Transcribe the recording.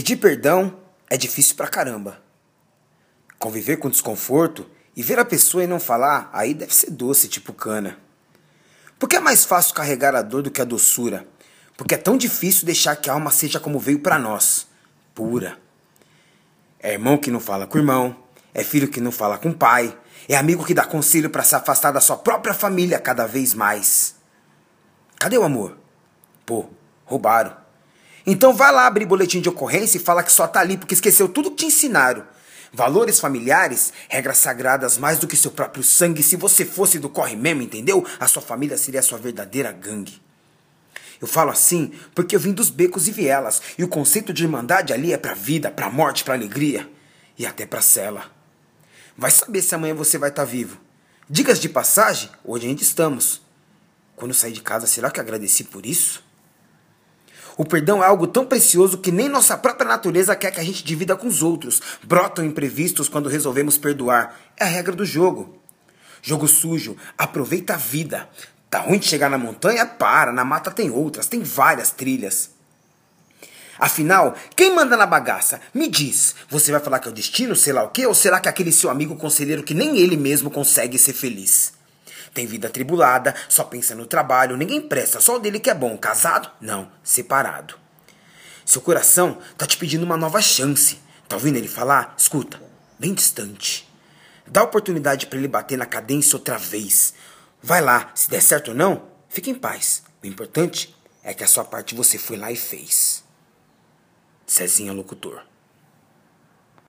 Pedir perdão é difícil pra caramba. Conviver com desconforto e ver a pessoa e não falar, aí deve ser doce, tipo cana. Porque é mais fácil carregar a dor do que a doçura. Porque é tão difícil deixar que a alma seja como veio para nós, pura. É irmão que não fala com irmão, é filho que não fala com pai, é amigo que dá conselho para se afastar da sua própria família cada vez mais. Cadê o amor? Pô, roubaram. Então vai lá abrir boletim de ocorrência e fala que só tá ali porque esqueceu tudo que te ensinaram. Valores familiares, regras sagradas mais do que seu próprio sangue. Se você fosse do corre mesmo, entendeu? A sua família seria a sua verdadeira gangue. Eu falo assim porque eu vim dos becos e vielas, e o conceito de irmandade ali é pra vida, pra morte, pra alegria e até pra cela. Vai saber se amanhã você vai estar tá vivo. Dicas de passagem, hoje ainda estamos. Quando saí de casa, será que agradeci por isso? O perdão é algo tão precioso que nem nossa própria natureza quer que a gente divida com os outros. Brotam imprevistos quando resolvemos perdoar. É a regra do jogo. Jogo sujo, aproveita a vida. Tá ruim de chegar na montanha? Para, na mata tem outras, tem várias trilhas. Afinal, quem manda na bagaça? Me diz, você vai falar que é o destino, sei lá o quê? Ou será que é aquele seu amigo conselheiro que nem ele mesmo consegue ser feliz? Tem vida atribulada, só pensa no trabalho, ninguém presta, só o dele que é bom. Casado? Não, separado. Seu coração tá te pedindo uma nova chance. Tá ouvindo ele falar? Escuta, bem distante. Dá oportunidade para ele bater na cadência outra vez. Vai lá, se der certo ou não, fique em paz. O importante é que a sua parte você foi lá e fez. Cezinha Locutor.